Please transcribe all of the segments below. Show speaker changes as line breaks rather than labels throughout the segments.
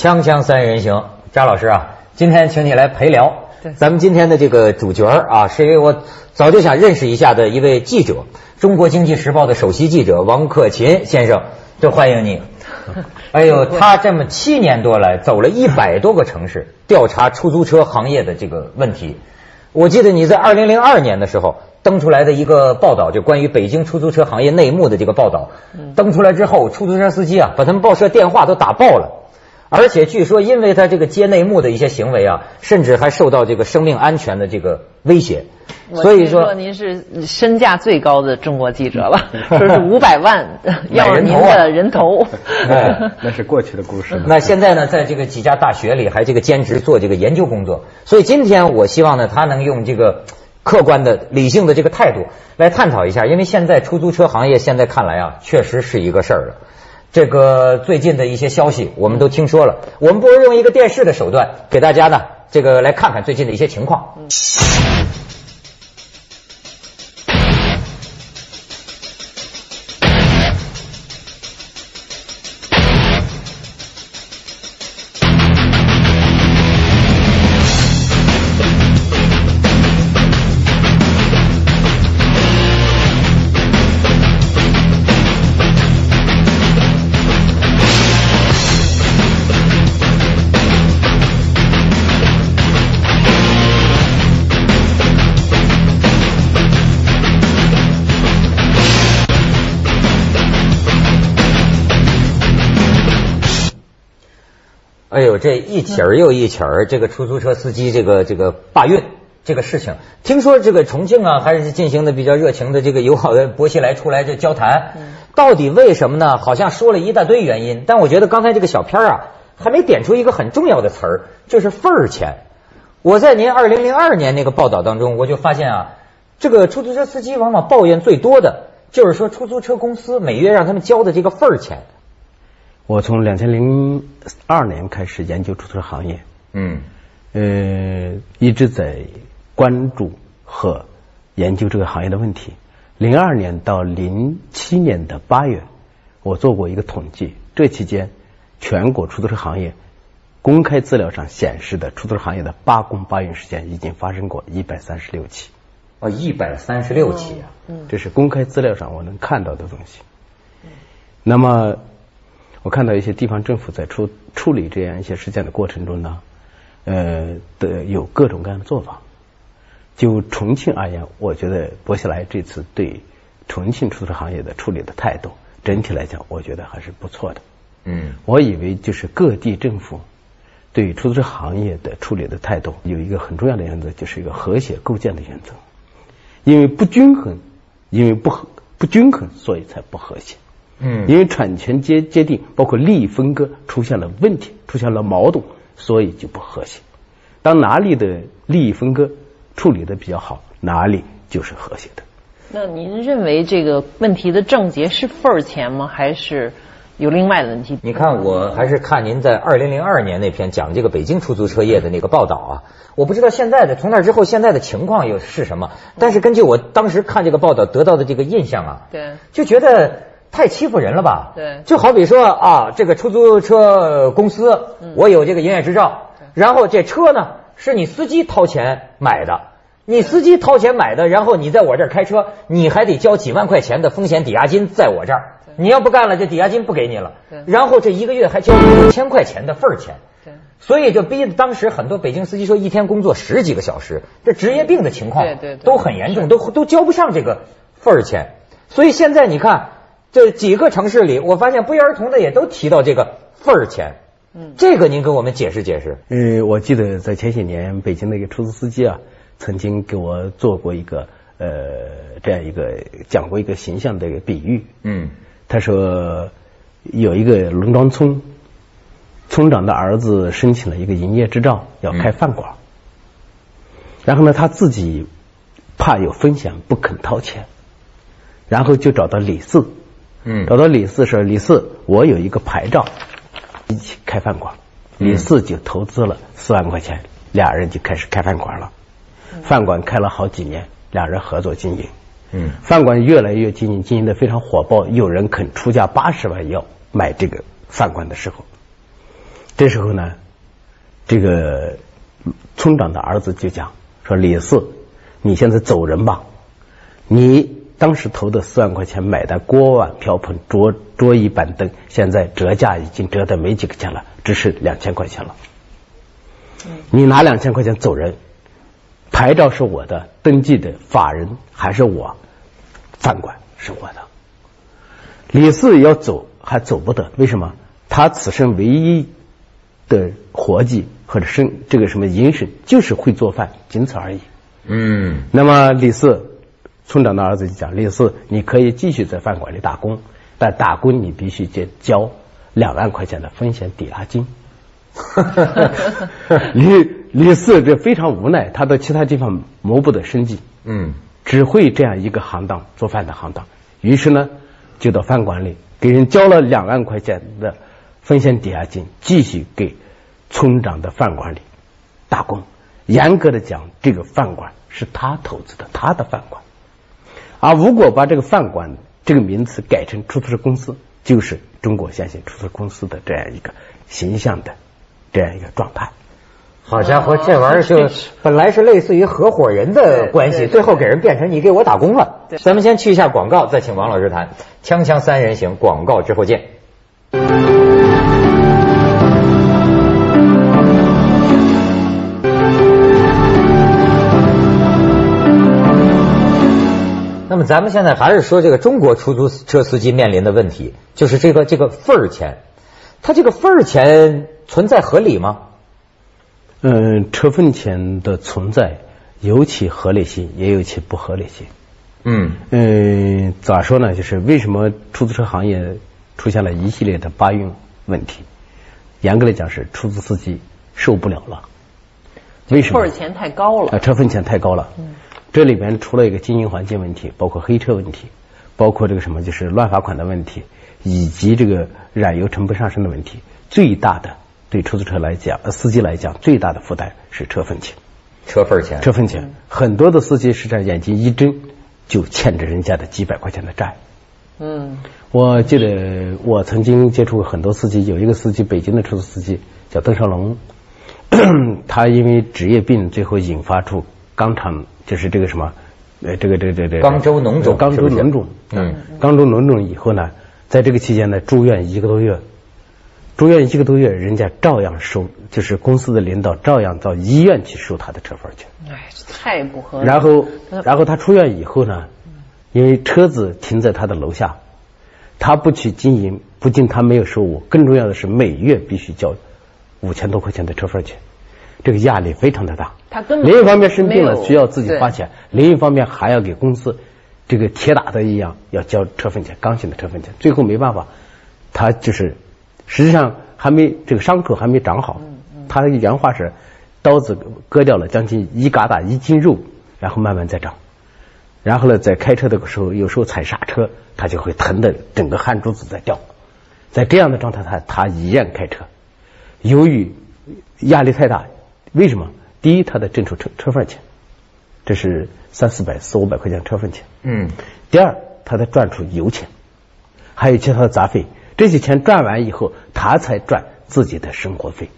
锵锵三人行，张老师啊，今天请你来陪聊。
对
咱们今天的这个主角啊，是一位我早就想认识一下的一位记者，中国经济时报的首席记者王克勤先生，这欢迎你。哎呦，他这么七年多来走了一百多个城市，调查出租车行业的这个问题。我记得你在二零零二年的时候登出来的一个报道，就关于北京出租车行业内幕的这个报道，登出来之后，出租车司机啊，把他们报社电话都打爆了。而且据说，因为他这个接内幕的一些行为啊，甚至还受到这个生命安全的这个威胁。所以
说您是身价最高的中国记者了，说是五百万要您的人头。
哎
那是过去的故事。
那现在呢，在这个几家大学里还这个兼职做这个研究工作，所以今天我希望呢，他能用这个客观的、理性的这个态度来探讨一下，因为现在出租车行业现在看来啊，确实是一个事儿了。这个最近的一些消息我们都听说了，我们不如用一个电视的手段给大家呢，这个来看看最近的一些情况。嗯一起儿又一起儿，这个出租车司机这个这个罢运这个事情，听说这个重庆啊还是进行的比较热情的，这个友好的薄熙来出来这交谈，到底为什么呢？好像说了一大堆原因，但我觉得刚才这个小片儿啊还没点出一个很重要的词儿，就是份儿钱。我在您二零零二年那个报道当中，我就发现啊，这个出租车司机往往抱怨最多的就是说出租车公司每月让他们交的这个份儿钱。
我从两千零二年开始研究出租车行业，
嗯
呃，一直在关注和研究这个行业的问题。零二年到零七年的八月，我做过一个统计，这期间全国出租车行业公开资料上显示的出租车行业的罢工罢运事件已经发生过一百三十六起，
哦，一百三十六起啊！
这是公开资料上我能看到的东西。那么，我看到一些地方政府在处处理这样一些事件的过程中呢，呃的有各种各样的做法。就重庆而言，我觉得薄熙来这次对重庆出租车行业的处理的态度，整体来讲，我觉得还是不错的。
嗯
我以为就是各地政府对出租车行业的处理的态度有一个很重要的原则，就是一个和谐构建的原则。因为不均衡，因为不和不均衡，所以才不和谐。
嗯
因为产权界界定包括利益分割出现了问题，出现了矛盾，所以就不和谐。当哪里的利益分割处理的比较好，哪里就是和谐的。
那您认为这个问题的症结是份儿钱吗？还是有另外的问题？
你看，我还是看您在二零零二年那篇讲这个北京出租车业的那个报道啊。我不知道现在的从那之后现在的情况又是什么，但是根据我当时看这个报道得到的这个印象啊，
对
就觉得太欺负人了吧？
对
就好比说啊，这个出租车公司，我有这个营业执照，然后这车呢是你司机掏钱买的。你司机掏钱买的，然后你在我这儿开车，你还得交几万块钱的风险抵押金在我这儿。你要不干了，这抵押金不给你了。然后这一个月还交五千块钱的份儿钱。
对
所以就逼得当时很多北京司机说一天工作十几个小时，这职业病的情况都很严重，都都交不上这个份儿钱。所以现在你看，这几个城市里，我发现不约而同的也都提到这个份儿钱。
嗯
这个您给我们解释解释。
呃，我记得在前些年，北京的一个出租司机啊，曾经给我做过一个呃这样一个讲过一个形象的一个比喻。
嗯
他说有一个农庄村，村长的儿子申请了一个营业执照，要开饭馆。然后呢，他自己怕有风险，不肯掏钱，然后就找到李四，
嗯
找到李四说：“李四，我有一个牌照，一起开饭馆。”李四就投资了四万块钱，俩人就开始开饭馆了。饭馆开了好几年，俩人合作经营。
嗯
饭馆越来越经营，经营的非常火爆，有人肯出价八十万要买这个饭馆的时候，这时候呢，这个村长的儿子就讲说：“李四，你现在走人吧。你当时投的四万块钱买的锅碗瓢盆、桌桌椅板凳，现在折价已经折的没几个钱了，只是两千块钱了。你拿两千块钱走人，牌照是我的，登记的法人还是我，饭馆是我的。李四要走还走不得，为什么？他此生唯一的活计或者生这个什么营生，就是会做饭，仅此而已。
嗯，
那么李四村长的儿子就讲：“李四，你可以继续在饭馆里打工，但打工你必须交交两万块钱的风险抵押金。”李李四这非常无奈，他到其他地方谋不得生计，
嗯，
只会这样一个行当做饭的行当。于是呢，就到饭馆里给人交了两万块钱的风险抵押金，继续给村长的饭馆里打工。严格的讲，这个饭馆是他投资的，他的饭馆。而如果把这个饭馆这个名词改成出租车公司，就是中国先行出租车公司的这样一个形象的这样一个状态。
好家伙，这玩意儿就本来是类似于合伙人的关系，最后给人变成你给我打工了。咱们先去一下广告，再请王老师谈《锵锵三人行》广告之后见。么咱们现在还是说这个中国出租车司机面临的问题，就是这个这个份儿钱，他这个份儿钱存在合理吗？
嗯，车份钱的存在有其合理性，也有其不合理性。
嗯
嗯，咋说呢？就是为什么出租车行业出现了一系列的罢运问题？严格来讲是出租司机受不了了。为什么？
份儿钱太高了。
啊，车份钱太高了。这里边除了一个经营环境问题，包括黑车问题，包括这个什么就是乱罚款的问题，以及这个燃油成本上升的问题，最大的对出租车来讲，呃，司机来讲最大的负担是车份钱。
车份钱，
车份钱，很多的司机实际上眼睛一睁就欠着人家的几百块钱的债。
嗯，
我记得我曾经接触过很多司机，有一个司机，北京的出租司机叫邓少龙，他因为职业病，最后引发出肛肠，就是这个什么，呃，这个这个这个这
肛周脓肿
肛周脓肿，
嗯，
肛周脓肿以后呢，在这个期间呢，住院一个多月，住院一个多月，人家照样收，就是公司的领导照样到医院去收他的车份去。
哎，这太不合理。
然后，然后他出院以后呢，因为车子停在他的楼下，他不去经营，不仅他没有收入，更重要的是每月必须交五千多块钱的车份钱，这个压力非常的大。
他根本
另一方面生病了需要自己花钱，另一方面还要给公司这个铁打的一样要交车份钱，刚性的车份钱，最后没办法，他就是实际上还没这个伤口还没长好，他的原话是刀子割掉了将近一疙瘩一斤肉，然后慢慢再长。然后呢，在开车的时候，有时候踩刹车，他就会疼的整个汗珠子在掉。在这样的状态下，他依然开车。由于压力太大，为什么？第一，他得挣出车车份钱，这是三四百、四五百块钱车份钱。
嗯，
第二，他得赚出油钱，还有其他的杂费。这些钱赚完以后，他才赚自己的生活费。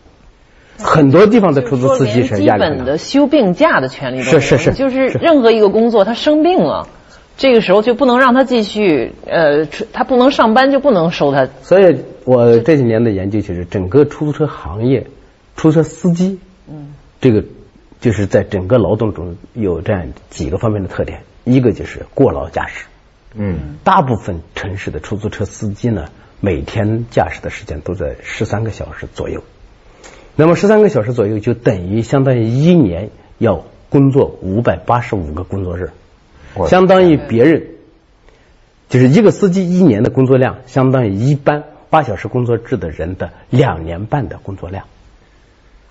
很多地方的出租司机
就是基
压力很大
本的休病假的权利都没有
是是是
就是
是
任何一个工作他生病了，这个时候就不能让他继续，呃，他不能上班就不能收他。
所以我这几年的研究就是整个出租车行业，出租车司机，嗯，这个就是在整个劳动中有这样几个方面的特点，一个就是过劳驾驶，
嗯，
大部分城市的出租车司机呢，每天驾驶的时间都在十三个小时左右，那么十三个小时左右就等于相当于一年要工作五百八十五个工作日，相当于别人就是一个司机一年的工作量，相当于一般八小时工作制的人的两年半的工作量。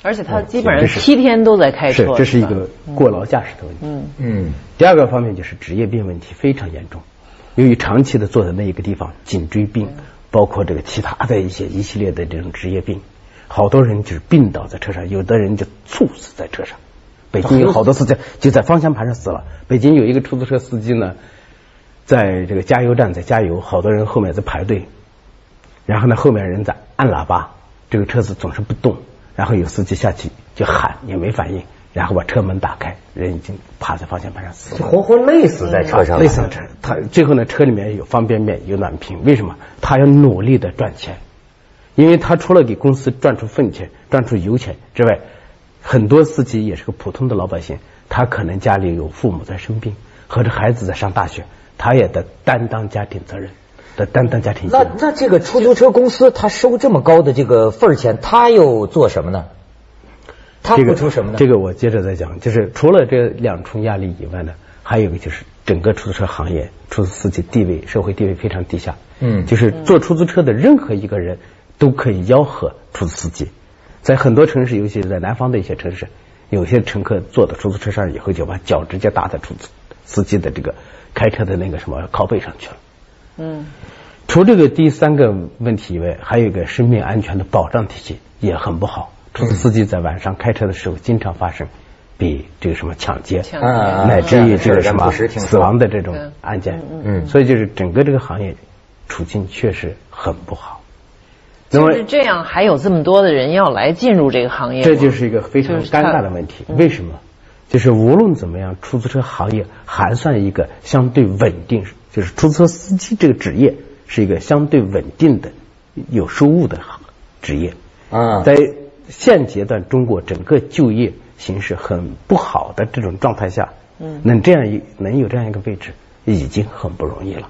而且他基本上
是
七天都在开
是
车，，是
这是一个过劳驾驶的问题。
嗯
嗯
第二个方面就是职业病问题非常严重，由于长期的坐在那一个地方，颈椎病，包括这个其他的一些一系列的这种职业病，好多人就是病倒在车上，有的人就猝死在车上。北京有好多司机就在方向盘上死了。北京有一个出租车司机呢，在这个加油站在加油，好多人后面在排队，然后呢后面人在按喇叭，这个车子总是不动，然后有司机下去就喊也没反应，然后把车门打开，人已经趴在方向盘上死了，
活活累死在车上，
累死在车。他最后呢，车里面有方便面，有暖瓶，为什么？他要努力的赚钱，因为他除了给公司赚出份钱、赚出油钱之外，很多司机也是个普通的老百姓，他可能家里有父母在生病，或者孩子在上大学，他也得担当家庭责任。的担当家庭
那那这个出租车公司他收这么高的这个份儿钱，他又做什么呢？他付出什么呢？
这个我接着再讲，就是除了这两重压力以外呢，还有一个就是整个出租车行业，出租司机地位社会地位非常低下。嗯，就是坐出租车的任何一个人都可以吆喝出租司机，在很多城市，尤其是在南方的一些城市，有些乘客坐到出租车上以后，就把脚直接搭在出租司机的这个开车的那个什么靠背上去了。嗯，除这个第三个问题以外，还有一个生命安全的保障体系也很不好。出租司机在晚上开车的时候，经常发生比这个什么抢劫，乃至于这个什么死亡的这种案件。嗯，所以就是整个这个行业处境确实很不好。
那么这样还有这么多的人要来进入这个行业，
这就是一个非常尴尬的问题。为什么？就是无论怎么样，出租车行业还算一个相对稳定。就是出租车司机这个职业是一个相对稳定的、有收入的行职业啊。在现阶段中国整个就业形势很不好的这种状态下，嗯，能这样一能有这样一个位置，已经很不容易了。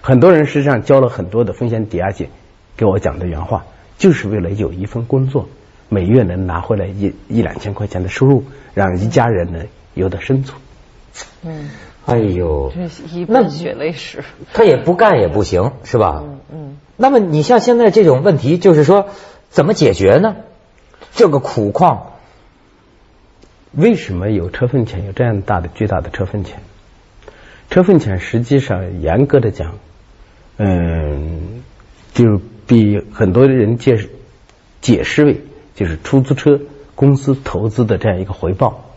很多人实际上交了很多的风险抵押金，给我讲的原话，就是为了有一份工作，每月能拿回来一一两千块钱的收入，让一家人呢有的生存。
嗯。哎呦，
一半血泪史，
他也不干也不行，是吧？嗯嗯。那么你像现在这种问题，就是说怎么解决呢？这个苦况，
为什么有车份钱？有这样大的巨大的车份钱？车份钱实际上严格的讲，嗯，就比很多人解释解释为就是出租车公司投资的这样一个回报。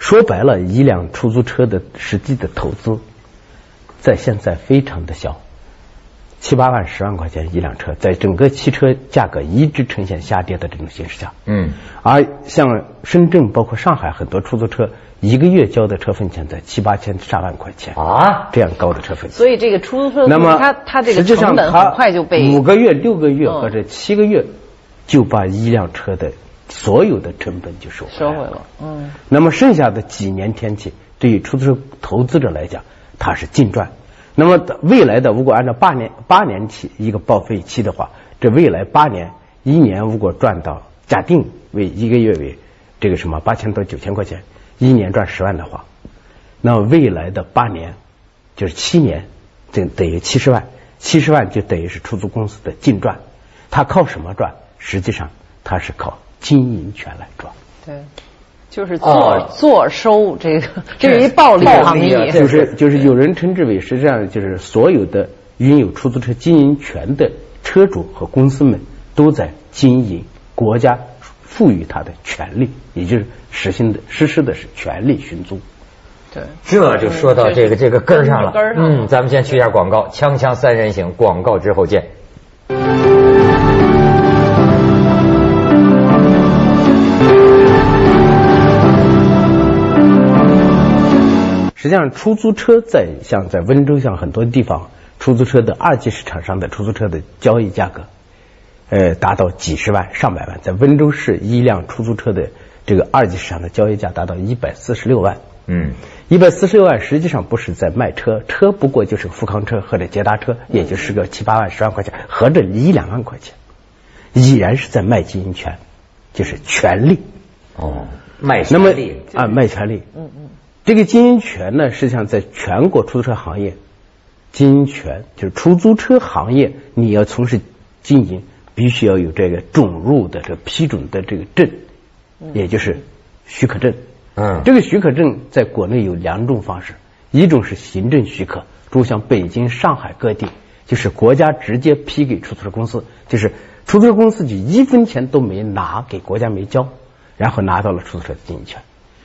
说白了，一辆出租车的实际的投资，在现在非常的小，七八万、十万块钱一辆车，在整个汽车价格一直呈现下跌的这种形势下，嗯，而像深圳包括上海很多出租车，一个月交的车份钱在七八千、上万块钱啊，这样高的车份。
所以这个出租车，
那么
它它这个成本很快就被
五个月、六个月或者七个月就把一辆车的。所有的成本就收
收回了，嗯。
那么剩下的几年天气，对于出租车投资者来讲，它是净赚。那么未来的如果按照八年八年期一个报废期的话，这未来八年一年如果赚到假定为一个月为这个什么八千到九千块钱，一年赚十万的话，那么未来的八年就是七年，等等于七十万，七十万就等于是出租公司的净赚。它靠什么赚？实际上它是靠。经营权来赚，
对，就是坐坐收这个，这是一暴利行业，
就是就是有人称之为，实际上就是所有的拥有出租车经营权的车主和公司们都在经营国家赋予他的权利，也就是实行的实施的是权利寻租。
对，
这就说到这个这个根上了。嗯，咱们先去一下广告，锵锵三人行，广告之后见。
实际上，出租车在像在温州像很多地方，出租车的二级市场上的出租车的交易价格，呃，达到几十万、上百万。在温州市，一辆出租车的这个二级市场的交易价达到一百四十六万。嗯，一百四十六万实际上不是在卖车，车不过就是富康车或者捷达车，也就是个七八万、十万块钱，合着一两万块钱，已然是在卖经营权，就是权利。
哦，卖权利
啊，卖权利。嗯嗯。这个经营权呢，实际上在全国出租车行业，经营权就是出租车行业，你要从事经营，必须要有这个准入的这批准的这个证，也就是许可证。嗯，这个许可证在国内有两种方式，一种是行政许可，如像北京、上海各地，就是国家直接批给出租车公司，就是出租车公司就一分钱都没拿给国家没交，然后拿到了出租车的经营权。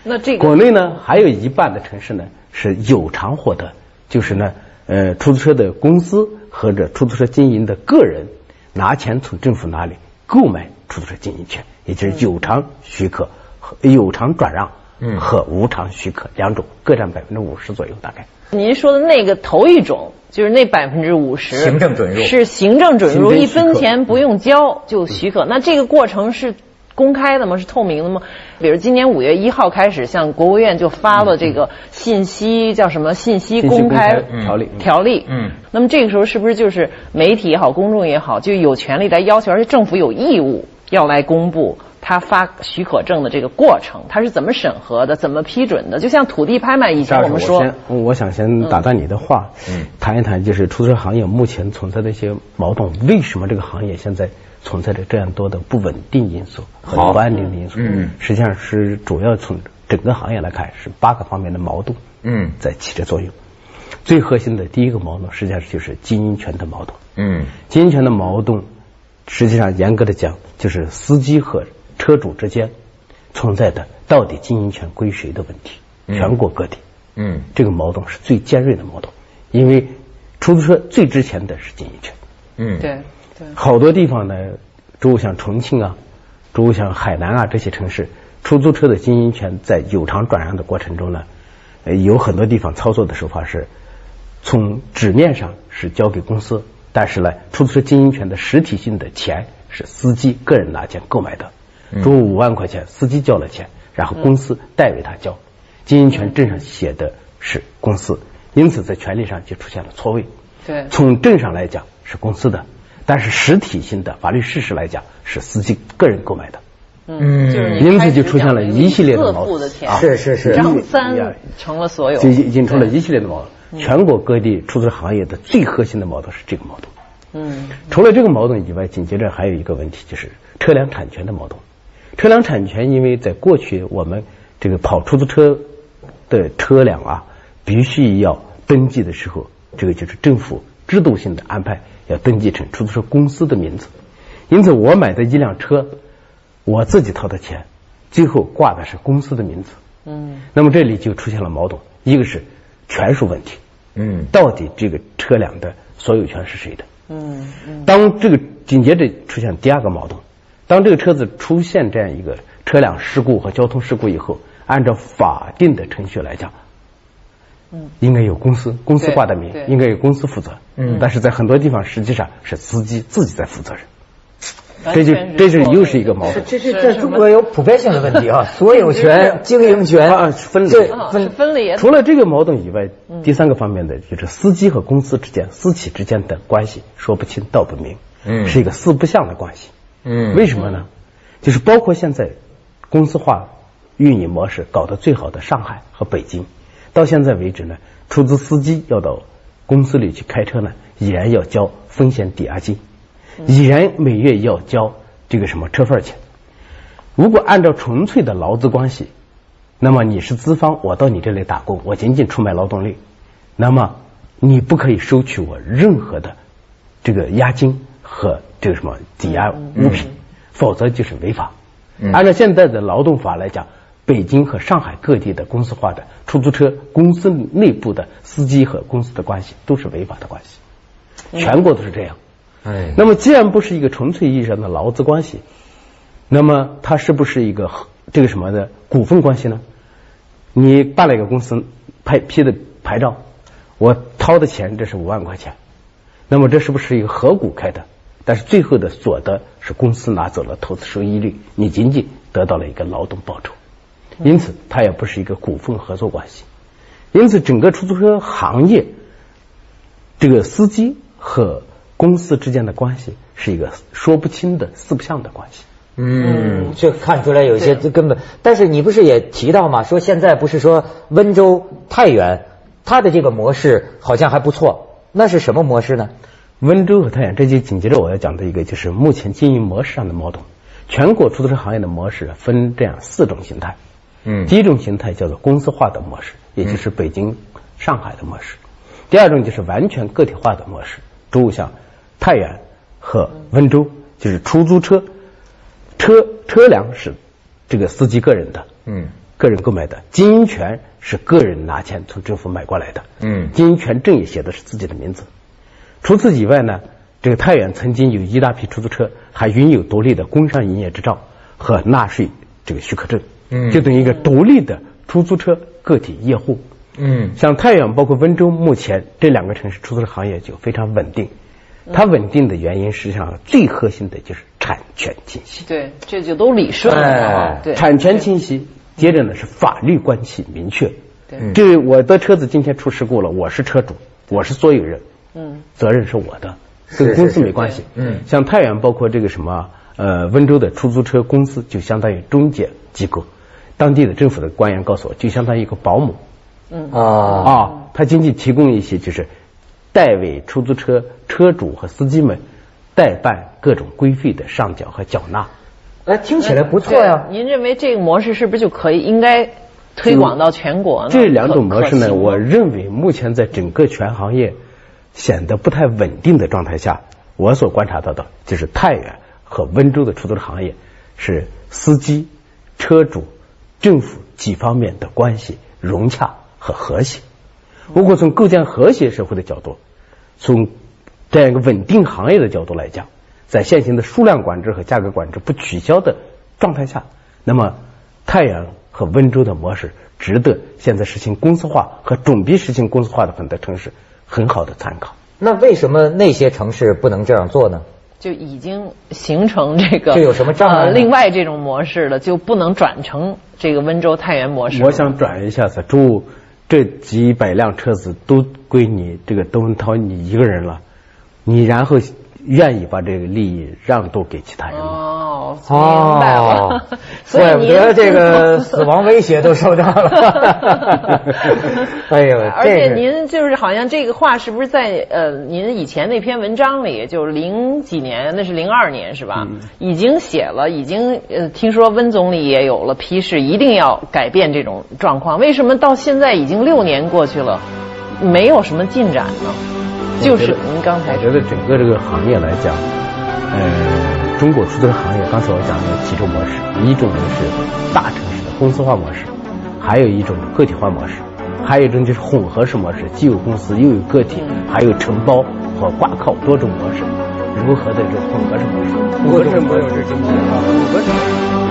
那这
国内呢，还有一半的城市呢是有偿获得，就是呢，呃，出租车的公司或者出租车经营的个人拿钱从政府那里购买出租车经营权，也就是有偿许可和有偿转让和无偿许可两种，各占百分之五十左右，大概。
您说的那个头一种，就是那百分之五十
行政准入
是行政准入，一分钱不用交就许可。那这个过程是公开的吗？是透明的吗？比如今年五月一号开始，像国务院就发了这个信息叫什么信息公开
条例
条例。嗯，那么这个时候是不是就是媒体也好，公众也好，就有权利来要求，而且政府有义务要来公布？他发许可证的这个过程，他是怎么审核的？怎么批准的？就像土地拍卖以前我们说，
我想先打断你的话，嗯，谈一谈就是出租车行业目前存在的一些矛盾，为什么这个行业现在存在着这样多的不稳定因素和不安定的因素？嗯，实际上是主要从整个行业来看是八个方面的矛盾，嗯，在起着作用。最核心的第一个矛盾，实际上就是经营权的矛盾。嗯，经营权的矛盾，实际上严格的讲，就是司机和车主之间存在的到底经营权归谁的问题，全国各地，嗯，这个矛盾是最尖锐的矛盾，因为出租车最值钱的是经营权，
嗯，对对，
好多地方呢，诸如像重庆啊，诸如像海南啊这些城市，出租车的经营权在有偿转让的过程中呢，有很多地方操作的手法是，从纸面上是交给公司，但是呢，出租车经营权的实体性的钱是司机个人拿钱购买的。中五万块钱，司机交了钱，然后公司代为他交，经营权证上写的是公司，因此在权利上就出现了错位。
对，
从证上来讲是公司的，但是实体性的法律事实来讲是司机个人购买的。
嗯，就是
因此就出现了一系列的矛
盾。
是是是，
张三成了所有，
就引出了一系列的矛盾。全国各地出租车行业的最核心的矛盾是这个矛盾。嗯，除了这个矛盾以外，紧接着还有一个问题就是车辆产权的矛盾。车辆产权，因为在过去我们这个跑出租车的车辆啊，必须要登记的时候，这个就是政府制度性的安排，要登记成出租车公司的名字。因此，我买的一辆车，我自己掏的钱，最后挂的是公司的名字。嗯。那么这里就出现了矛盾，一个是权属问题。嗯。到底这个车辆的所有权是谁的？嗯嗯。当这个紧接着出现第二个矛盾。当这个车子出现这样一个车辆事故和交通事故以后，按照法定的程序来讲，嗯，应该有公司，公司挂的名，应该有公司负责。嗯，但是在很多地方，实际上是司机自己在负责任。这就这是又是一个矛盾。
这这这中国有普遍性的问题啊，所有权、经营权
啊分离，
分分离。
除了这个矛盾以外，第三个方面的就是司机和公司之间、私企之间的关系说不清道不明，嗯，是一个四不像的关系。嗯，为什么呢？就是包括现在公司化运营模式搞得最好的上海和北京，到现在为止呢，出租司机要到公司里去开车呢，依然要交风险抵押金，依然每月要交这个什么车份钱。如果按照纯粹的劳资关系，那么你是资方，我到你这里打工，我仅仅出卖劳动力，那么你不可以收取我任何的这个押金。和这个什么抵押物品，否则就是违法。按照现在的劳动法来讲，北京和上海各地的公司化的出租车公司内部的司机和公司的关系都是违法的关系，全国都是这样。哎，那么既然不是一个纯粹意义上的劳资关系，那么它是不是一个这个什么的股份关系呢？你办了一个公司拍批的牌照，我掏的钱这是五万块钱，那么这是不是一个合股开的？但是最后的所得是公司拿走了投资收益率，你仅仅得到了一个劳动报酬，因此它也不是一个股份合作关系。因此，整个出租车行业，这个司机和公司之间的关系是一个说不清的四不像的关系。
嗯，这看出来有些根本。但是你不是也提到吗？说现在不是说温州、太原，它的这个模式好像还不错，那是什么模式呢？
温州和太原，这就紧接着我要讲的一个，就是目前经营模式上的矛盾。全国出租车行业的模式分这样四种形态。嗯，第一种形态叫做公司化的模式，也就是北京、上海的模式。第二种就是完全个体化的模式，诸如像太原和温州，就是出租车。车车辆是这个司机个人的，嗯，个人购买的，经营权是个人拿钱从政府买过来的，嗯，经营权证也写的是自己的名字。除此以外呢，这个太原曾经有一大批出租车，还拥有独立的工商营业执照和纳税这个许可证，
嗯
就等于一个独立的出租车个体业户。
嗯
像太原包括温州，目前这两个城市出租车行业就非常稳定。它稳定的原因，实际上最核心的就是产权清晰。
对，这就都理顺了
哎。
对，
产权清晰，接着呢是法律关系明确。
对
嗯
这我的车子今天出事故了，我是车主，我是所有人，
嗯，
责任是我的，跟公司没关系。
嗯
像太原包括这个什么呃温州的出租车公司，就相当于中介机构，当地的政府的官员告诉我，就相当于一个保姆
啊
啊，他仅仅提供一些就是代为出租车车主和司机们代办各种规费的上缴和缴纳。
哎，听起来不错呀。
对您认为这个模式是不是就可以应该推广到全国呢？
这两种模式呢，我认为目前在整个全行业显得不太稳定的状态下，我所观察到的就是太原和温州的出租车行业是司机、车主、政府几方面的关系融洽和和谐。如果从构建和谐社会的角度，从这样一个稳定行业的角度来讲，在现行的数量管制和价格管制不取消的状态下，那么太原和温州的模式值得现在实行公司化和准备实行公司化的很多城市很好的参考。
那为什么那些城市不能这样做呢？
就已经形成这个，
这有什么障碍
呃另外这种模式了，就不能转成这个温州太原模式。
我想转一下子，中午这几百辆车子都归你这个窦文涛你一个人了，你然后愿意把这个利益让渡给其他人吗？
哦，明白了。所以
怪不
您
得这个 死亡威胁都受到了。哎呦，
而且您就是好像这个话是不是在呃您以前那篇文章里，就是零几年，那是零二年是吧？已经写了，已经呃听说温总理也有了批示，一定要改变这种状况。为什么到现在已经六年过去了，没有什么进展呢？就是您刚才
我觉得整个这个行业来讲，呃，中国出租车行业，刚才我讲的有几种模式，一种呢是大城市的公司化模式，还有一种个体化模式，还有一种就是混合式模式，既有公司又有个体，还有承包和挂靠多种模式，如何的这种混合式模式？混合式模式经济啊，混合式模式。